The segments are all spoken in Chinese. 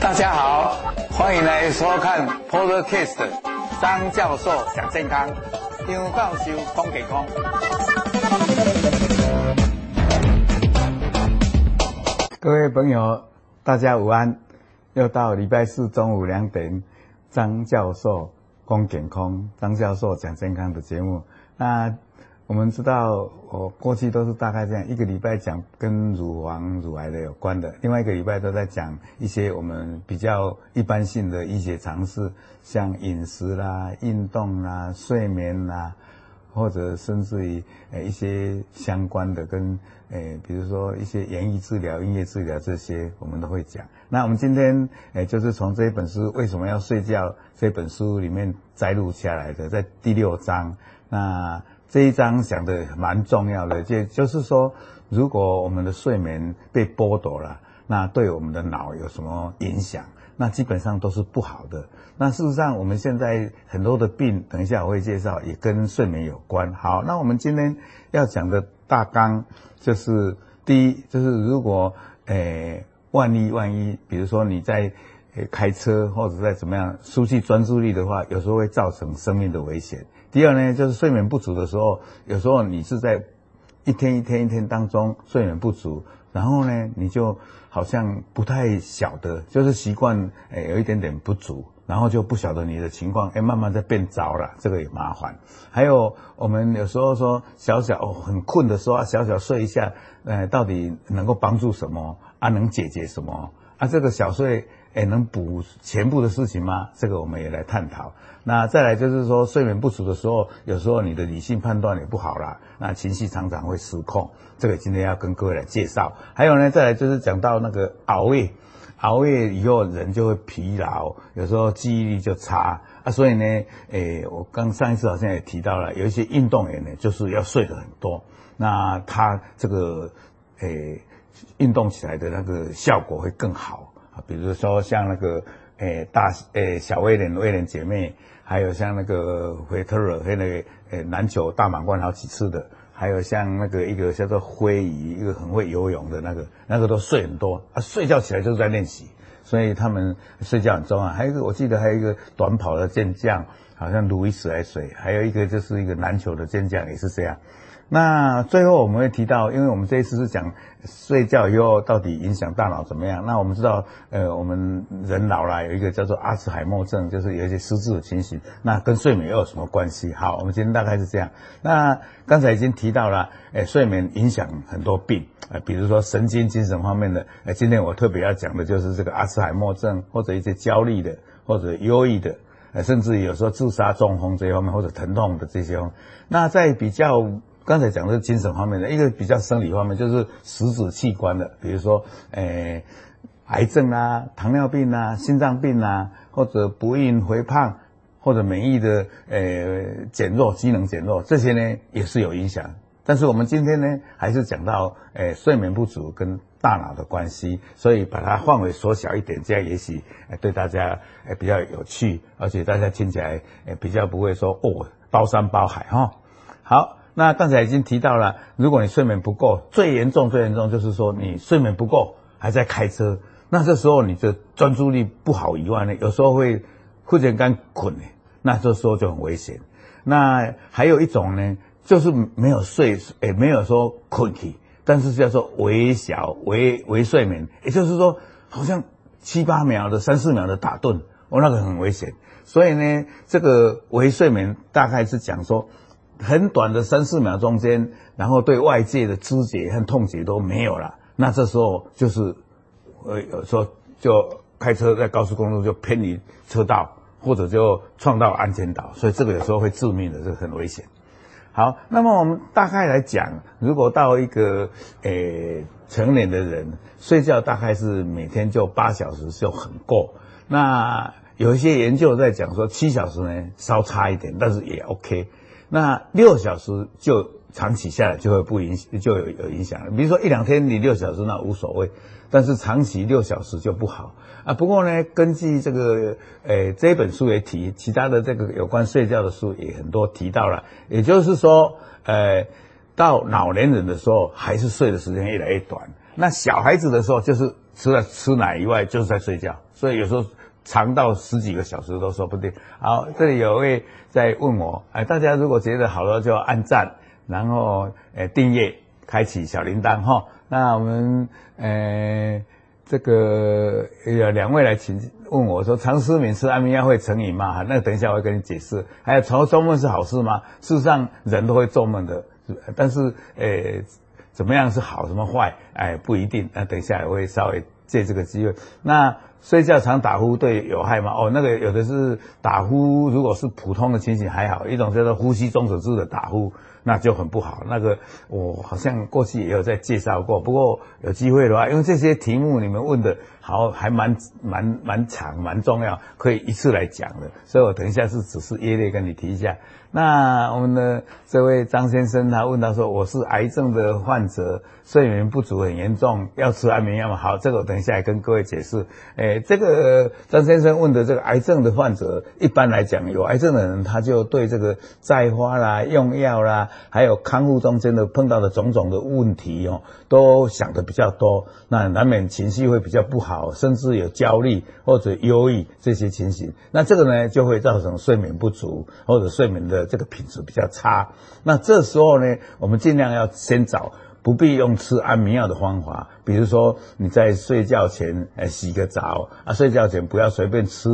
大家好，欢迎来收看 Podcast 张教授讲健康，张教授讲健康。各位朋友，大家午安，又到礼拜四中午两点，张教授讲健康，张教授讲健康的节目。那我们知道，我过去都是大概这样，一个礼拜讲跟乳房、乳癌的有关的，另外一个礼拜都在讲一些我们比较一般性的医学常识，像饮食啦、运动啦、睡眠啦，或者甚至于呃一些相关的跟呃，比如说一些言语治疗、音乐治疗这些，我们都会讲。那我们今天呃，就是从这一本书《为什么要睡觉》这本书里面摘录下来的，在第六章那。这一章讲的蛮重要的，就就是说，如果我们的睡眠被剥夺了，那对我们的脑有什么影响？那基本上都是不好的。那事实上，我们现在很多的病，等一下我会介绍，也跟睡眠有关。好，那我们今天要讲的大纲就是，第一，就是如果诶，万一万一，比如说你在诶开车或者在怎么样失去专注力的话，有时候会造成生命的危险。第二呢，就是睡眠不足的时候，有时候你是在一天一天一天当中睡眠不足，然后呢，你就好像不太晓得，就是习惯诶有一点点不足，然后就不晓得你的情况诶慢慢在变糟了，这个也麻烦。还有我们有时候说小小、哦、很困的时候啊，小小睡一下，诶，到底能够帮助什么啊？能解决什么啊？这个小睡。诶，能补全部的事情吗？这个我们也来探讨。那再来就是说，睡眠不足的时候，有时候你的理性判断也不好啦，那情绪常常会失控。这个今天要跟各位来介绍。还有呢，再来就是讲到那个熬夜，熬夜以后人就会疲劳，有时候记忆力就差啊。所以呢，诶，我刚上一次好像也提到了，有一些运动员呢，就是要睡得很多，那他这个诶运动起来的那个效果会更好。啊，比如说像那个，诶、大，诶、小威廉威廉姐妹，还有像那个维特尔，还有那个，诶篮球大满贯好几次的，还有像那个一个叫做辉仪，一个很会游泳的那个，那个都睡很多，啊，睡觉起来就是在练习，所以他们睡觉很重要。还有一个，我记得还有一个短跑的健将，好像路易斯来水，还有一个就是一个篮球的健将也是这样。那最后我们会提到，因为我们这一次是讲睡觉以后到底影响大脑怎么样。那我们知道，呃，我们人老了有一个叫做阿兹海默症，就是有一些失智的情形。那跟睡眠又有什么关系？好，我们今天大概是这样。那刚才已经提到了，诶，睡眠影响很多病，呃，比如说神经、精神方面的。呃，今天我特别要讲的就是这个阿兹海默症，或者一些焦虑的，或者忧郁的，甚至有时候自杀、中风这方面，或者疼痛的这些。那在比较。刚才讲的是精神方面的，一个比较生理方面就是实质器官的，比如说，诶、癌症啊、糖尿病啊、心脏病啊，或者不孕、肥胖，或者免疫的诶、减弱、机能减弱，这些呢也是有影响。但是我们今天呢，还是讲到诶、睡眠不足跟大脑的关系，所以把它范围缩小一点，这样也许对大家诶比较有趣，而且大家听起来诶比较不会说哦包山包海哈。好。那刚才已经提到了，如果你睡眠不够，最严重、最严重就是说你睡眠不够，还在开车，那这时候你的专注力不好以外呢，有时候会忽然间困，那这时候就很危险。那还有一种呢，就是没有睡，也没有说困起，但是叫做微小、微微睡眠，也就是说好像七八秒的、三四秒的打盹，哦，那个很危险。所以呢，这个微睡眠大概是讲说。很短的三四秒中间，然后对外界的知觉和痛觉都没有了，那这时候就是，呃，有时候就开车在高速公路就偏离车道，或者就撞到安全岛，所以这个有时候会致命的，这个很危险。好，那么我们大概来讲，如果到一个诶成年的人睡觉，大概是每天就八小时就很够。那有一些研究在讲说七小时呢稍差一点，但是也 OK。那六小时就长期下来就会不影就有有影响。比如说一两天你六小时那无所谓，但是长期六小时就不好啊。不过呢，根据这个诶、这本书也提，其他的这个有关睡觉的书也很多提到了。也就是说，呃，到老年人的时候，还是睡的时间越来越短。那小孩子的时候，就是除了吃奶以外，就是在睡觉，所以有时候长到十几个小时都说不定。好，这里有位在问我，哎，大家如果觉得好了，就按赞，然后呃订阅，开启小铃铛哈。那我们呃这个有两位来请问我说，常失眠吃安眠药会成瘾吗？那等一下我会跟你解释。还有，常做梦是好事吗？事实上，人都会做梦的，但是诶。怎么样是好，什么坏？哎，不一定。那等一下我会稍微借这个机会。那睡觉常打呼对有害吗？哦，那个有的是打呼，如果是普通的情形还好，一种叫做呼吸中止式的打呼。那就很不好。那个我好像过去也有在介绍过，不过有机会的话，因为这些题目你们问的好，还蛮蛮蛮长，蛮重要，可以一次来讲的。所以我等一下是只是约略跟你提一下。那我们的这位张先生他问到说，我是癌症的患者，睡眠不足很严重，要吃安眠药吗？好，这个我等一下来跟各位解释。诶，这个张先生问的这个癌症的患者，一般来讲有癌症的人，他就对这个再花啦、用药啦。还有康复中间的碰到的种种的问题哦，都想的比较多，那难免情绪会比较不好，甚至有焦虑或者忧郁这些情形。那这个呢，就会造成睡眠不足或者睡眠的这个品质比较差。那这时候呢，我们尽量要先找。不必用吃安眠药的方法，比如说你在睡觉前，诶洗个澡啊，睡觉前不要随便吃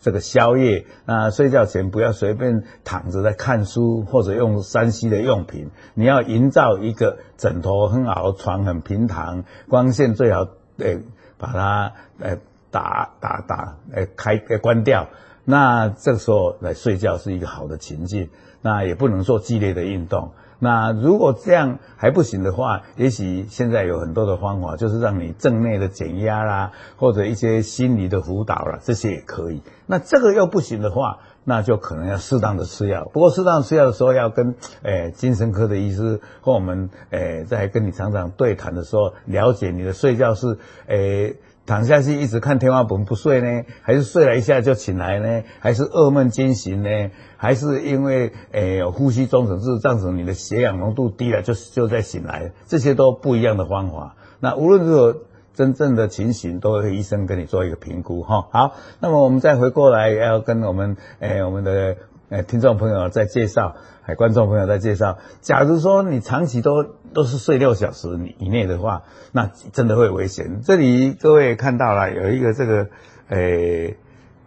这个宵夜，啊睡觉前不要随便躺着在看书或者用 3C 的用品，你要营造一个枕头很好，床很平躺，光线最好诶把它诶打打打诶开诶关掉，那这个时候来睡觉是一个好的情境，那也不能做剧烈的运动。那如果这样还不行的话，也许现在有很多的方法，就是让你正内的减压啦，或者一些心理的辅导啦，这些也可以。那这个又不行的话，那就可能要适当的吃药。不过适当吃药的时候，要跟诶、精神科的医师和我们诶、在跟你常常对谈的时候，了解你的睡觉是诶。躺下去一直看天花板不睡呢，还是睡了一下就醒来呢？还是噩梦惊醒呢？还是因为诶呼吸中止症，这样子你的血氧浓度低了就就在醒来？这些都不一样的方法。那无论如何，真正的情形都会医生跟你做一个评估哈。好，那么我们再回过来要跟我们诶我们的。诶，听众朋友在介绍，还观众朋友在介绍。假如说你长期都都是睡六小时以内的话，那真的会危险。这里各位看到了有一个这个，诶，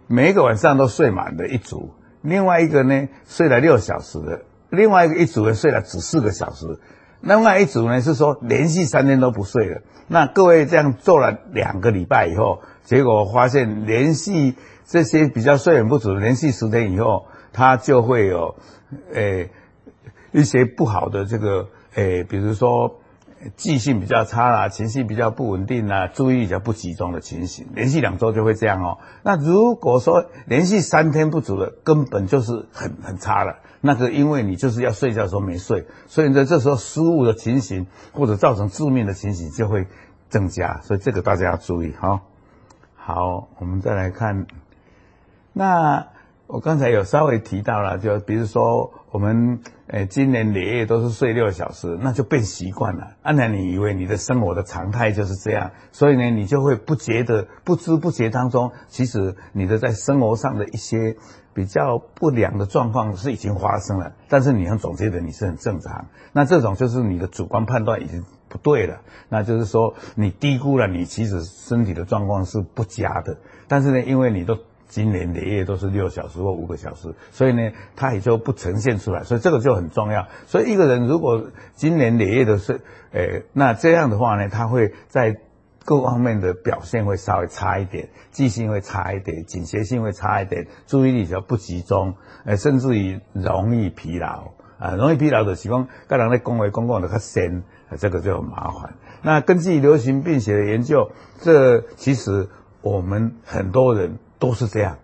每一个晚上都睡满的一组，另外一个呢睡了六小时的，另外一个一组呢睡了只四个小时，另外一组呢是说连续三天都不睡了。那各位这样做了两个礼拜以后，结果发现连续这些比较睡眠不足，连续十天以后。他就会有，诶、一些不好的这个，诶、比如说记性比较差啦，情绪比较不稳定啦，注意力比较不集中的情形，连续两周就会这样哦。那如果说连续三天不足的，根本就是很很差了。那个因为你就是要睡觉的时候没睡，所以在这时候失误的情形或者造成致命的情形就会增加，所以这个大家要注意哈。好，我们再来看，那。我刚才有稍微提到了，就比如说我们诶，今年累月都是睡六小时，那就变习惯了。按照你以为你的生活的常态就是这样，所以呢，你就会不觉得不知不觉当中，其实你的在生活上的一些比较不良的状况是已经发生了，但是你还总觉得你是很正常。那这种就是你的主观判断已经不对了，那就是说你低估了你其实身体的状况是不佳的，但是呢，因为你都。今年累月都是六小时或五个小时，所以呢，他也就不呈现出来，所以这个就很重要。所以一个人如果今年累月的是，诶，那这样的话呢，他会在各方面的表现会稍微差一点，记性会差一点，警觉性会差一点，注意力比较不集中，诶，甚至于容易疲劳啊，容易疲劳的情况，个人在公为公共的较深，这个就很麻烦。那根据流行病学的研究，这其实我们很多人。都是这样，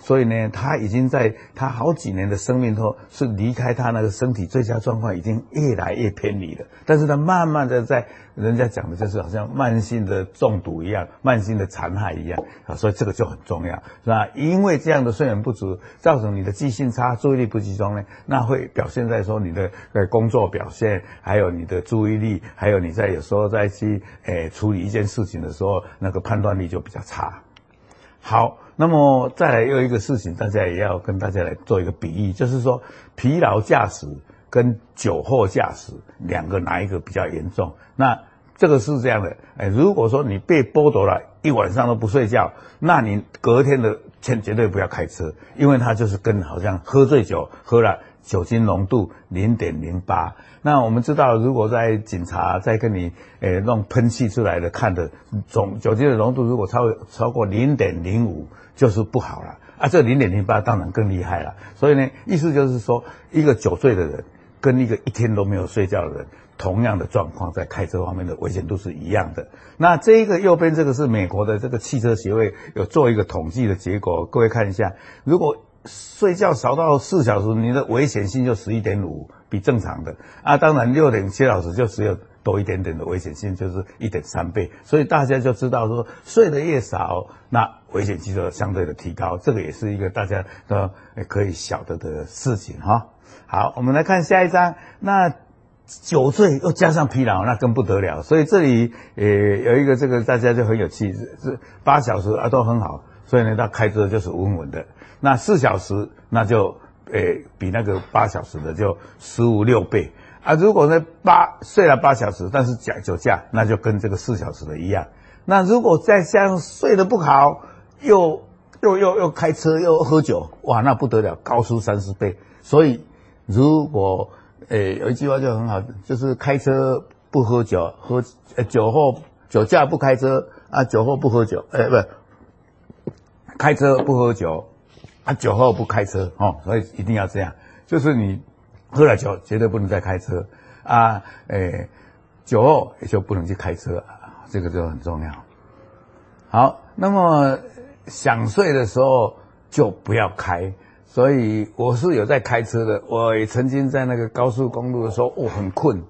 所以呢，他已经在他好几年的生命后，是离开他那个身体最佳状况，已经越来越偏离了。但是他慢慢的在，人家讲的就是好像慢性的中毒一样，慢性的残害一样啊，所以这个就很重要，是吧？因为这样的睡眠不足，造成你的记性差、注意力不集中呢，那会表现在说你的呃工作表现，还有你的注意力，还有你在有时候在去诶处理一件事情的时候，那个判断力就比较差。好。那么再来又一个事情，大家也要跟大家来做一个比喻，就是说疲劳驾驶跟酒后驾驶两个哪一个比较严重？那这个是这样的，哎，如果说你被剥夺了一晚上都不睡觉，那你隔天的千绝对不要开车，因为他就是跟好像喝醉酒喝了。酒精浓度零点零八，那我们知道，如果在警察在跟你诶弄喷气出来的看的总酒精的浓度，如果超超过零点零五，就是不好了啊。这零点零八当然更厉害了。所以呢，意思就是说，一个酒醉的人跟一个一天都没有睡觉的人，同样的状况在开车方面的危险度是一样的。那这一个右边这个是美国的这个汽车协会有做一个统计的结果，各位看一下，如果。睡觉少到四小时，你的危险性就十一点五，比正常的啊。当然六点七小时就只有多一点点的危险性，就是一点三倍。所以大家就知道说，睡得越少，那危险性就相对的提高。这个也是一个大家都可以晓得的事情哈。好，我们来看下一张。那酒醉又加上疲劳，那更不得了。所以这里呃有一个这个大家就很有气质，是八小时啊都很好。所以呢，他开车就是稳稳的。那四小时，那就诶比那个八小时的就十五六倍啊。如果呢八睡了八小时，但是讲酒驾，那就跟这个四小时的一样。那如果再加上睡得不好，又又又又开车又喝酒，哇，那不得了，高出三十倍。所以如果诶有一句话就很好，就是开车不喝酒，喝呃酒后酒驾不开车啊，酒后不喝酒，诶不。开车不喝酒，啊，酒后不开车，哦，所以一定要这样，就是你喝了酒，绝对不能再开车，啊，诶，酒后也就不能去开车，这个就很重要。好，那么想睡的时候就不要开，所以我是有在开车的，我也曾经在那个高速公路的时候，哦，很困。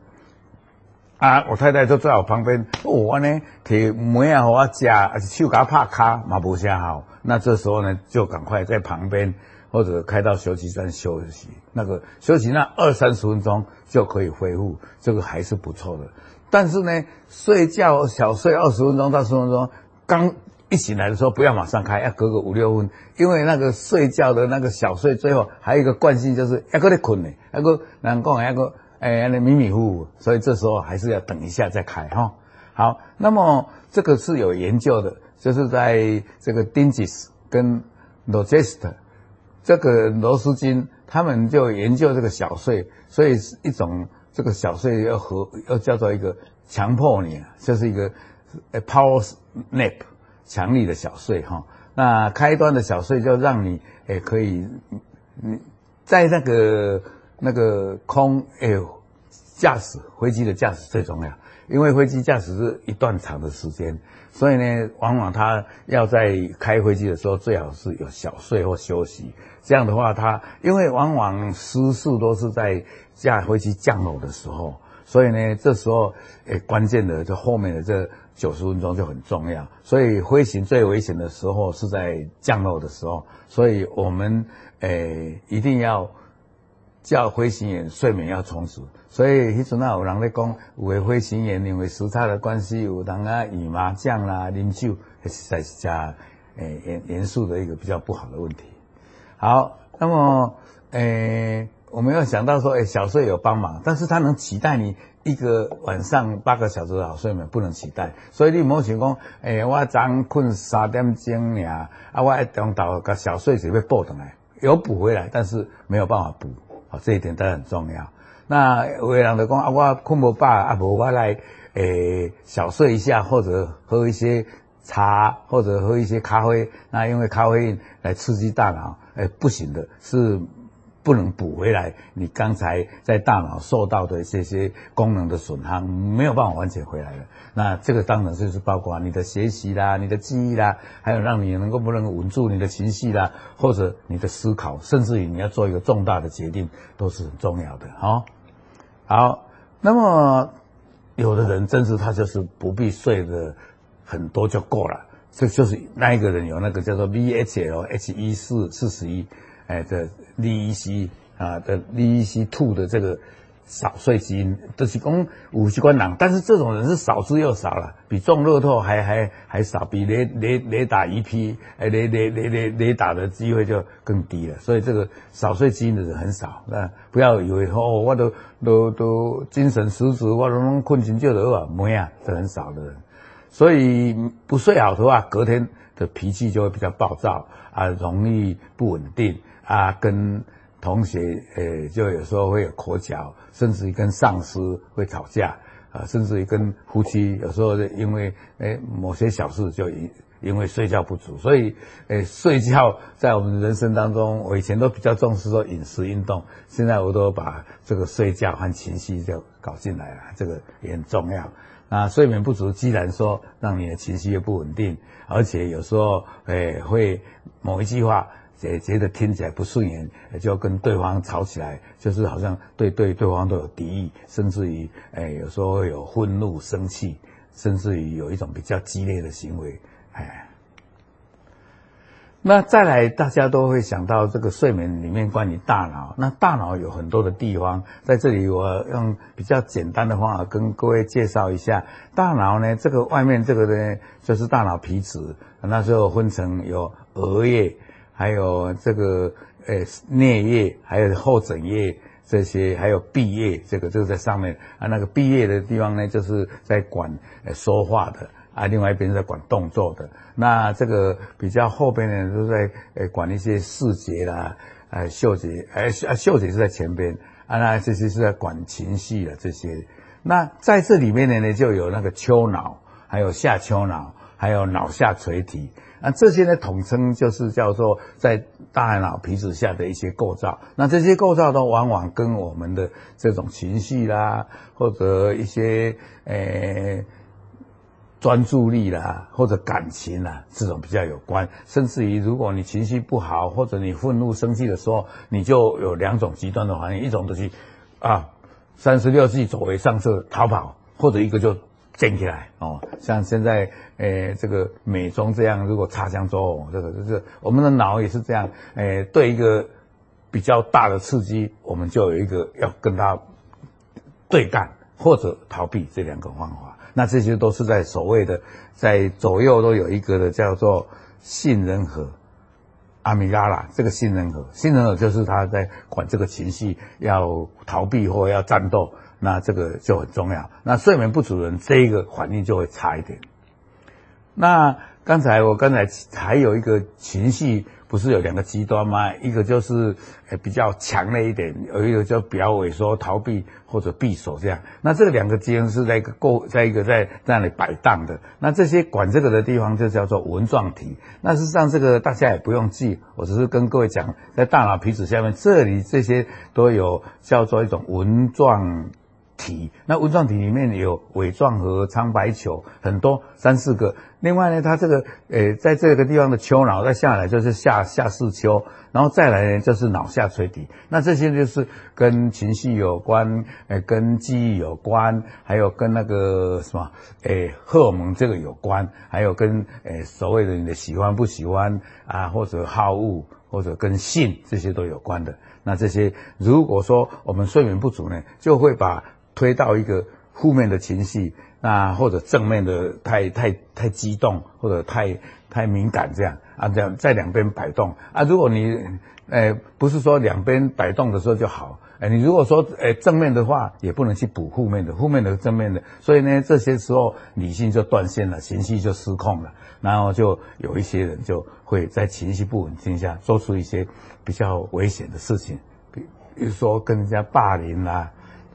啊！我太太就在我旁边，我呢提梅啊，我吃，还是手甲拍卡嘛，不啥好。那这时候呢，就赶快在旁边或者开到休息站休息。那个休息那二三十分钟就可以恢复，这个还是不错的。但是呢，睡觉小睡二十分钟到十分钟，刚一醒来的时候不要马上开，要隔个五六分，因为那个睡觉的那个小睡，最后还有一个惯性就是要搁在困呢，还搁难讲还搁。哎，迷迷糊糊，所以这时候还是要等一下再开哈。好，那么这个是有研究的，就是在这个 Dinges 跟 Logest 这个罗斯金他们就研究这个小睡，所以是一种这个小睡要和要叫做一个强迫你，就是一个 power snap 强力的小睡哈。那开端的小睡就让你诶可以你在那个。那个空哎，驾驶飞机的驾驶最重要，因为飞机驾驶是一段长的时间，所以呢，往往他要在开飞机的时候，最好是有小睡或休息。这样的话，他因为往往失事都是在驾飞机降落的时候，所以呢，这时候诶关键的就后面的这九十分钟就很重要。所以飞行最危险的时候是在降落的时候，所以我们诶一定要。叫飞行员睡眠要充足，所以迄阵啊有人咧讲，有的飞行员因为时差的关系，有人啊打麻将啦、饮酒，实在是加诶严严肃的一个比较不好的问题。好，那么诶、我们要想到说，诶、小睡有帮忙，但是它能取代你一个晚上八个小时的好睡眠，不能取代。所以你莫想讲，诶、欸、我昨困三点钟尔，啊我一中昼个小睡就要补上来，有补回来，但是没有办法补。这一点都很重要。那有的人就讲啊，我困不饱啊，无我来诶、小睡一下，或者喝一些茶，或者喝一些咖啡。那因为咖啡因来刺激大脑，诶、不行的，是不能补回来你刚才在大脑受到的这些功能的损伤，没有办法完全回来了。那这个当然就是包括你的学习啦、你的记忆啦，还有让你能够不能稳住你的情绪啦，或者你的思考，甚至于你要做一个重大的决定，都是很重要的。好，好，那么有的人真是他就是不必睡的很多就够了，这就是那一个人有那个叫做 VHL H 一四四十一，哎，这 VEC 啊的 VEC two 的这个。少睡基因都、就是讲五十关人，但是这种人是少之又少了，比中乐透还还还少，比雷雷雷打一批，哎雷雷雷雷雷打的机会就更低了。所以这个少睡基因的人很少，那不要以为哦，我都都都精神十足，我都能困醒就得了，没啊，这很少的人。所以不睡好的话，隔天的脾气就会比较暴躁啊，容易不稳定啊，跟。同学，呃，就有时候会有口角，甚至于跟上司会吵架，啊，甚至于跟夫妻，有时候因为诶某些小事就因因为睡觉不足，所以诶睡觉在我们人生当中，我以前都比较重视说饮食运动，现在我都把这个睡觉和情绪就搞进来了，这个也很重要。啊睡眠不足，既然说让你的情绪又不稳定，而且有时候诶会某一句话。也觉得听起来不顺眼，就跟对方吵起来，就是好像对对对方都有敌意，甚至于哎有时候会有愤怒、生气，甚至于有一种比较激烈的行为，哎。那再来，大家都会想到这个睡眠里面关于大脑，那大脑有很多的地方，在这里我用比较简单的方法跟各位介绍一下，大脑呢，这个外面这个呢就是大脑皮质，那时候分成有额叶。还有这个呃颞叶，还有后枕叶这些，还有闭叶，这个这个在上面啊。那个闭叶的地方呢，就是在管呃说话的啊，另外一边在管动作的。那这个比较后边的人，都在呃管一些视觉啦，呃嗅觉，呃嗅觉是在前边啊，那这些是在管情绪的这些。那在这里面呢，就有那个丘脑，还有下丘脑，还有脑下垂体。那这些呢，统称就是叫做在大脑皮质下的一些构造。那这些构造都往往跟我们的这种情绪啦，或者一些诶专注力啦，或者感情啦，这种比较有关。甚至于，如果你情绪不好，或者你愤怒、生气的时候，你就有两种极端的反应：一种就是啊，三十六计，走为上策，逃跑；或者一个就。捡起来哦，像现在诶、这个美中这样，如果擦枪走火，这个就是我们的脑也是这样，诶、对一个比较大的刺激，我们就有一个要跟他对干或者逃避这两个方法。那这些都是在所谓的在左右都有一个的叫做杏仁核阿米拉拉，这个杏仁核，杏仁核就是他在管这个情绪要逃避或要战斗。那这个就很重要。那睡眠不足的人，这一个反应就会差一点。那刚才我刚才还有一个情绪，不是有两个极端吗？一个就是比较强烈一点，有一个就比较萎缩、逃避或者闭锁这样。那这两个基因是在一个构，在一个在在那里摆荡的。那这些管这个的地方就叫做纹状体。那事实上这个大家也不用记，我只是跟各位讲，在大脑皮质下面这里这些都有叫做一种纹状。体，那纹状体里面有尾状核、苍白球，很多三四个。另外呢，它这个、呃，在这个地方的丘脑，再下来就是下下视丘，然后再来呢就是脑下垂体。那这些就是跟情绪有关，呃，跟记忆有关，还有跟那个什么，诶、荷尔蒙这个有关，还有跟诶、所谓的你的喜欢不喜欢啊，或者好恶，或者跟性这些都有关的。那这些如果说我们睡眠不足呢，就会把推到一个负面的情绪，那或者正面的太太太激动或者太太敏感这样啊，这样在两边摆动啊。如果你呃不是说两边摆动的时候就好，哎，你如果说呃正面的话，也不能去补负面的，负面的正面的，所以呢，这些时候理性就断线了，情绪就失控了，然后就有一些人就会在情绪不稳定下做出一些比较危险的事情，比比如说跟人家霸凌啦。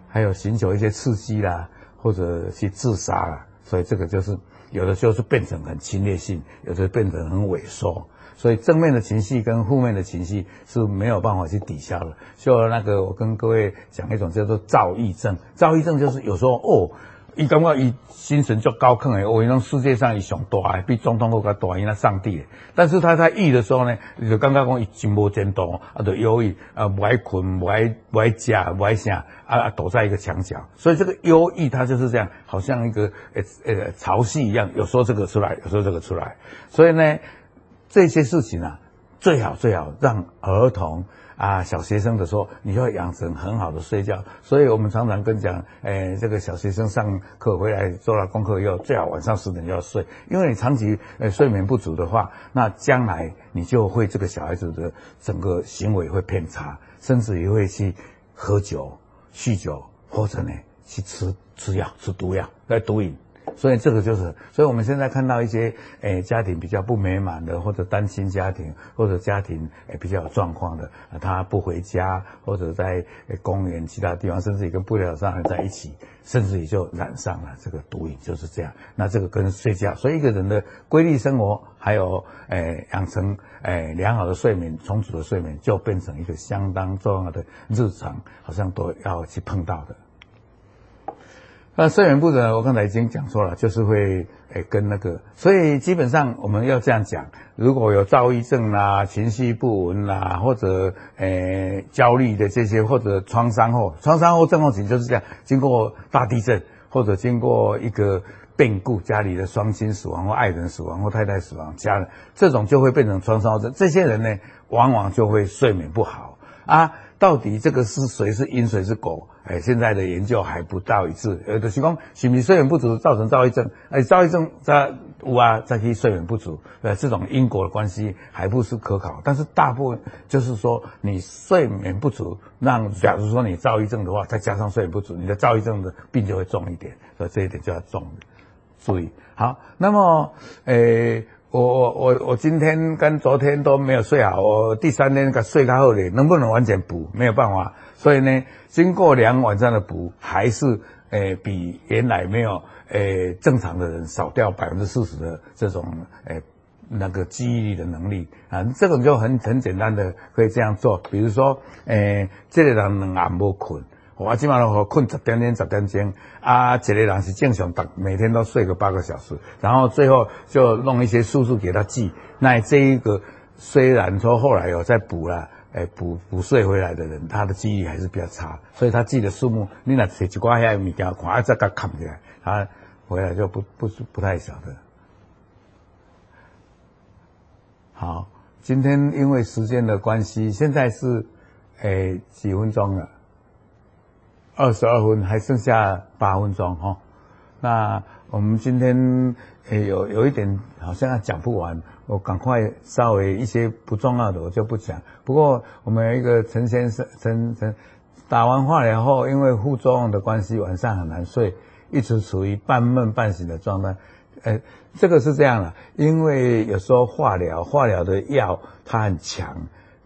还有寻求一些刺激啦，或者去自杀啦，所以这个就是有的时候是变成很侵略性，有的变成很萎缩。所以正面的情绪跟负面的情绪是没有办法去抵消的。就那个，我跟各位讲一种叫做躁郁症。躁郁症就是有时候哦。伊感觉伊精神就高亢诶，我讲世界上伊上大诶，比总统都较大，因为上帝诶。但是他在郁的时候呢，就感觉讲伊真无前途，啊，就忧郁，啊，不爱困，不爱不爱食，不爱啥，啊，躲在一个墙角。所以这个忧郁，它就是这样，好像一个呃呃潮汐一样，有时候这个出来，有时候这个出来。所以呢，这些事情啊，最好最好让儿童。啊，小学生的时候，你要养成很好的睡觉。所以我们常常跟讲，诶、哎，这个小学生上课回来做了功课以后，最好晚上十点就要睡，因为你长期呃睡眠不足的话，那将来你就会这个小孩子的整个行为会偏差，甚至也会去喝酒、酗酒，或者呢去吃吃药、吃毒药来毒瘾。所以这个就是，所以我们现在看到一些诶、家庭比较不美满的，或者单亲家庭，或者家庭诶、比较有状况的，他不回家，或者在公园其他地方，甚至也跟不良少年在一起，甚至也就染上了这个毒瘾，就是这样。那这个跟睡觉，所以一个人的规律生活，还有诶、养成诶、良好的睡眠、充足的睡眠，就变成一个相当重要的日常，好像都要去碰到的。那睡眠不足，我刚才已经讲说了，就是会诶跟那个，所以基本上我们要这样讲，如果有躁郁症啦、情绪不稳啦，或者诶焦虑的这些，或者创伤后，创伤后症候群就是这样，经过大地震或者经过一个变故，家里的双亲死亡或爱人死亡或太太死亡，家人这种就会变成创伤后症。这些人呢，往往就会睡眠不好啊。到底这个是谁是因谁是果？哎，现在的研究还不到一致。有的情况，是不是睡眠不足造成躁郁症？哎，躁郁症在有啊，再去睡眠不足，呃，这种因果的关系还不是可考。但是大部分就是说，你睡眠不足，让假如说你躁郁症的话，再加上睡眠不足，你的躁郁症的病就会重一点。所以这一点就要重注意。好，那么，诶。我我我我今天跟昨天都没有睡好，我第三天该睡较好点，能不能完全补？没有办法，所以呢，经过两晚上的补，还是诶、比原来没有诶、正常的人少掉百分之四十的这种诶、那个记忆力的能力啊，这种就很很简单的可以这样做，比如说诶、呃，这个人两晚没困。我基本上我困十点点十点钟，啊，一个人是正常，每天都睡个八个小时，然后最后就弄一些数字给他记。那这一个虽然说后来有再补了，诶，补补睡回来的人，他的记忆还是比较差，所以他记的数目，你那写几挂下物件，看再给扛起来，他回来就不不不太晓得。好，今天因为时间的关系，现在是诶几分钟了。二十二分，还剩下八分钟哈。那我们今天诶有有一点好像要讲不完，我赶快稍微一些不重要的我就不讲。不过我们有一个陈先生，陈陈打完化疗后，因为副作用的关系，晚上很难睡，一直处于半梦半醒的状态。诶，这个是这样的，因为有时候化疗，化疗的药它很强。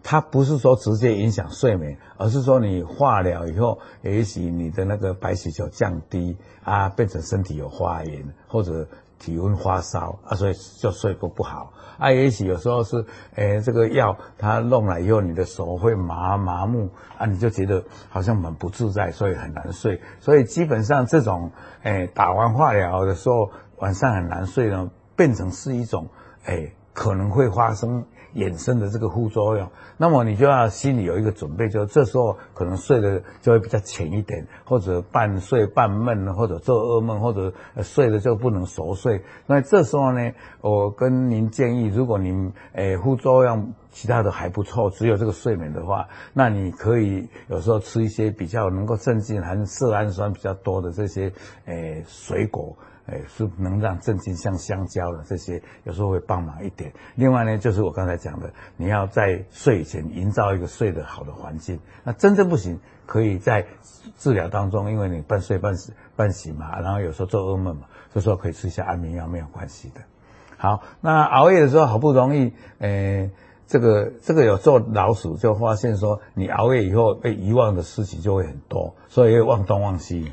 它不是说直接影响睡眠，而是说你化疗以后，也许你的那个白血球降低啊，变成身体有发炎或者体温发烧啊，所以就睡不不好啊。也许有时候是，诶、这个药它弄了以后，你的手会麻麻木啊，你就觉得好像很不自在，所以很难睡。所以基本上这种，诶、打完化疗的时候晚上很难睡呢，变成是一种，诶、可能会发生。衍生的这个副作用，那么你就要心里有一个准备，就这时候可能睡得就会比较浅一点，或者半睡半梦，或者做噩梦，或者睡了就不能熟睡。那这时候呢，我跟您建议，如果您诶副作用其他的还不错，只有这个睡眠的话，那你可以有时候吃一些比较能够镇静含色氨酸比较多的这些诶水果。哎，是能让镇静，像香蕉的这些，有时候会帮忙一点。另外呢，就是我刚才讲的，你要在睡前营造一个睡得好的环境。那真正不行，可以在治疗当中，因为你半睡半醒半醒嘛，然后有时候做噩梦嘛，这时候可以吃一下安眠药，没有关系的。好，那熬夜的时候好不容易，诶，这个这个有做老鼠就发现说，你熬夜以后被遗忘的事情就会很多，所以会忘东忘西。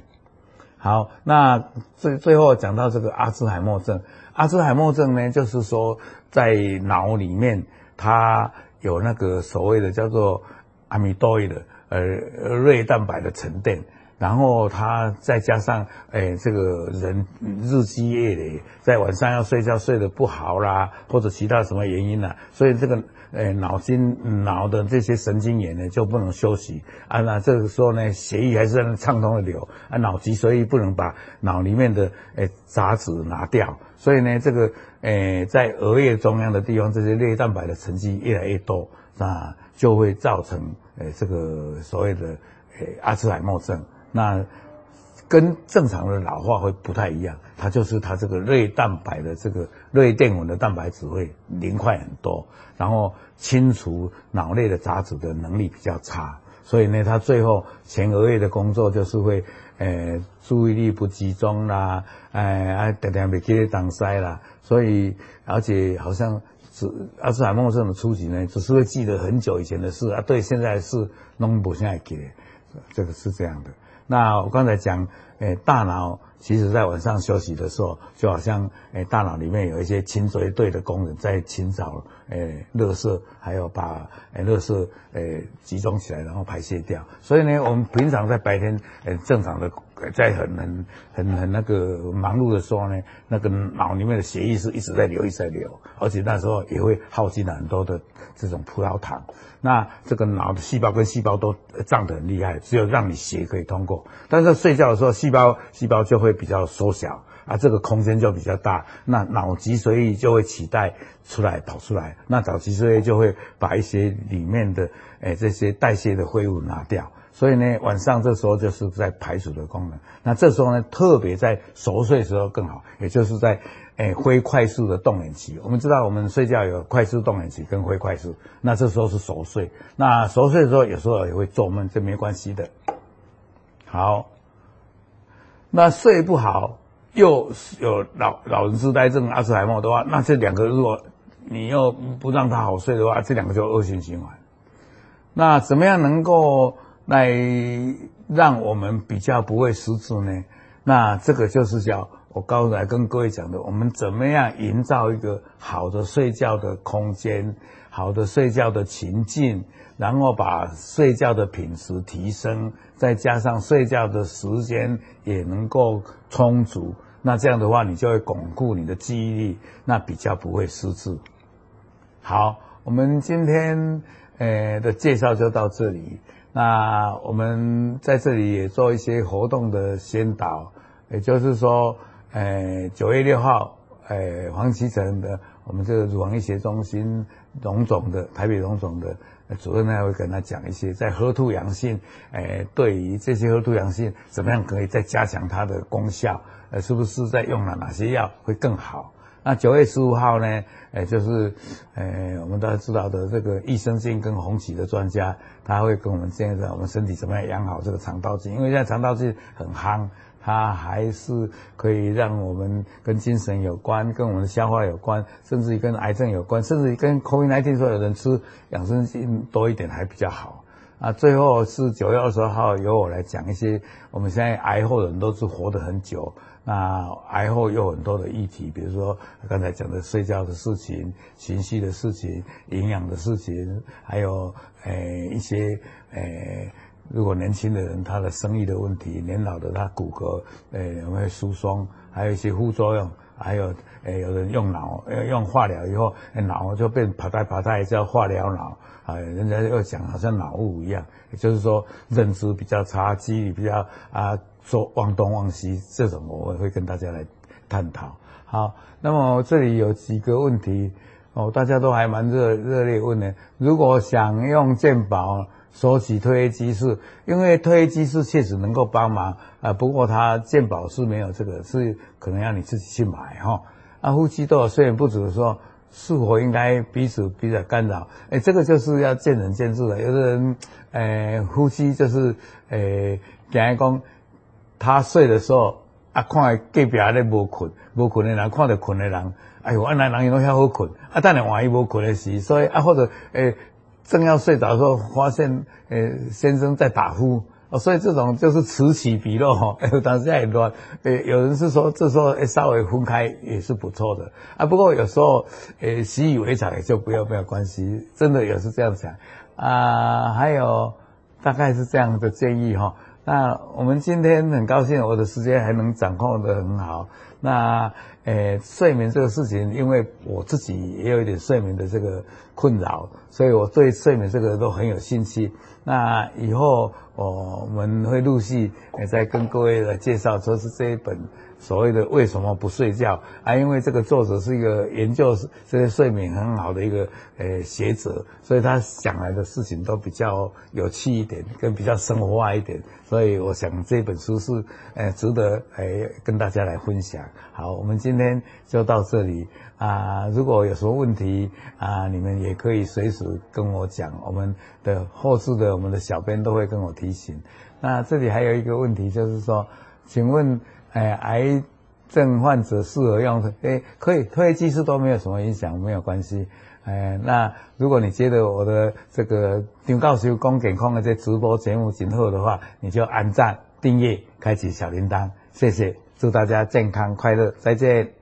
好，那最最后讲到这个阿兹海默症，阿兹海默症呢，就是说在脑里面它有那个所谓的叫做阿米多伊的呃瑞蛋白的沉淀。然后它再加上，诶，这个人日积月累，在晚上要睡觉睡得不好啦，或者其他什么原因啦，所以这个，诶，脑筋脑的这些神经元呢就不能休息啊。那这个时候呢，血液还是在那畅通的流啊，脑脊髓液不能把脑里面的诶杂质拿掉，所以呢，这个诶在额叶中央的地方，这些类蛋白的沉积越来越多，那就会造成诶这个所谓的诶阿兹海默症。那跟正常的老化会不太一样，它就是它这个类蛋白的这个类淀粉的蛋白质会凝块很多，然后清除脑内的杂质的能力比较差，所以呢，它最后前额叶的工作就是会，呃，注意力不集中啦，哎，啊，常常袂记得东西啦，所以而且好像只阿兹海默症的初期呢，只是会记得很久以前的事啊，对现在的事拢不现在记得，这个是这样的。那我刚才讲，诶，大脑其实在晚上休息的时候，就好像诶，大脑里面有一些清洁队的工人在清扫，诶，垃圾，还有把诶，垃圾诶集中起来，然后排泄掉。所以呢，我们平常在白天，诶，正常的在很很很很那个忙碌的时候呢，那个脑里面的血液是一直在流，一直在流，而且那时候也会耗尽了很多的这种葡萄糖。那这个脑的细胞跟细胞都胀得很厉害，只有让你血可以通过。但是睡觉的时候，细胞细胞就会比较缩小啊，这个空间就比较大。那脑脊髓液就会取代出来跑出来，那脑脊髓液就会把一些里面的诶这些代谢的废物拿掉。所以呢，晚上这时候就是在排除的功能。那这时候呢，特别在熟睡的时候更好，也就是在。诶，非快速的动眼期，我们知道我们睡觉有快速动眼期跟非快速，那这时候是熟睡。那熟睡的时候有时候也会做梦，这没关系的。好，那睡不好又有老老人痴呆症、阿兹海默的话，那这两个如果你又不让他好睡的话，这两个就恶性循环。那怎么样能够来让我们比较不会失智呢？那这个就是叫。我刚才跟各位讲的，我们怎么样营造一个好的睡觉的空间，好的睡觉的情境，然后把睡觉的品质提升，再加上睡觉的时间也能够充足，那这样的话，你就会巩固你的记忆力，那比较不会失智。好，我们今天呃的介绍就到这里。那我们在这里也做一些活动的先导，也就是说。呃，九月六号，呃，黄启诚的我们这个乳房医学中心荣总的台北荣总的主任呢，会跟他讲一些在喝突阳性，呃，对于这些喝突阳性怎么样可以再加强它的功效，呃，是不是在用了哪些药会更好？那九月十五号呢，呃，就是呃，我们大家知道的这个益生菌跟红芪的专家，他会跟我们建议我们身体怎么样养好这个肠道菌，因为现在肠道菌很夯。它还是可以让我们跟精神有关，跟我们的消化有关，甚至于跟癌症有关，甚至于跟 COVID-19 说有人吃养生菌多一点还比较好。啊，最后是九月二十二号由我来讲一些，我们现在癌后的人都是活得很久，那癌后有很多的议题，比如说刚才讲的睡觉的事情、情绪的事情、营养的事情，还有诶一些诶。如果年轻的人他的生育的问题，年老的他骨骼诶有没有疏松，还有一些副作用，还有诶有人用脑用化疗以后，脑就变爬呆爬呆叫化疗脑啊，人家又讲好像脑雾一样，也就是说认知比较差，记忆力比较啊说往东往西，这种我会跟大家来探讨。好，那么这里有几个问题哦，大家都还蛮热热烈问的，如果想用健保。索取褪黑激素，因为褪黑激素确实能够帮忙啊，不过它健保是没有这个，是可能要你自己去买哈。啊，夫妻都有睡眠不足的时候，是否应该彼此比较干扰？哎，这个就是要见仁见智的。有的人，诶，夫妻就是诶，讲一讲，他睡的时候啊，看隔壁在无困，无困的人看到困的人，哎呦，啊那人伊拢遐好困，啊，等下万一无困的时，所以啊，或者诶。正要睡着的时候，发现呃先生在打呼，哦，所以这种就是此起彼落哈，当时也乱。诶，有人是说这时候诶稍微分开也是不错的啊。不过有时候诶习以为常也就不要没有关系，真的也是这样想啊。还有大概是这样的建议哈。那我们今天很高兴，我的时间还能掌控得很好。那诶，睡眠这个事情，因为我自己也有一点睡眠的这个困扰，所以我对睡眠这个都很有兴趣。那以后我们会陆续也再跟各位来介绍，说是这一本。所谓的为什么不睡觉啊？因为这个作者是一个研究这些睡眠很好的一个呃学者，所以他讲来的事情都比较有趣一点，跟比较生活化一点。所以我想这本书是呃值得呃跟大家来分享。好，我们今天就到这里啊。如果有什么问题啊，你们也可以随时跟我讲。我们的后续的我们的小编都会跟我提醒。那这里还有一个问题，就是说，请问。哎，癌症患者适合用？哎，可以，褪黑激素都没有什么影响，没有关系。哎，那如果你觉得我的这个张教授讲健康的这直播节目今后的话，你就按赞、订阅、开启小铃铛，谢谢，祝大家健康快乐，再见。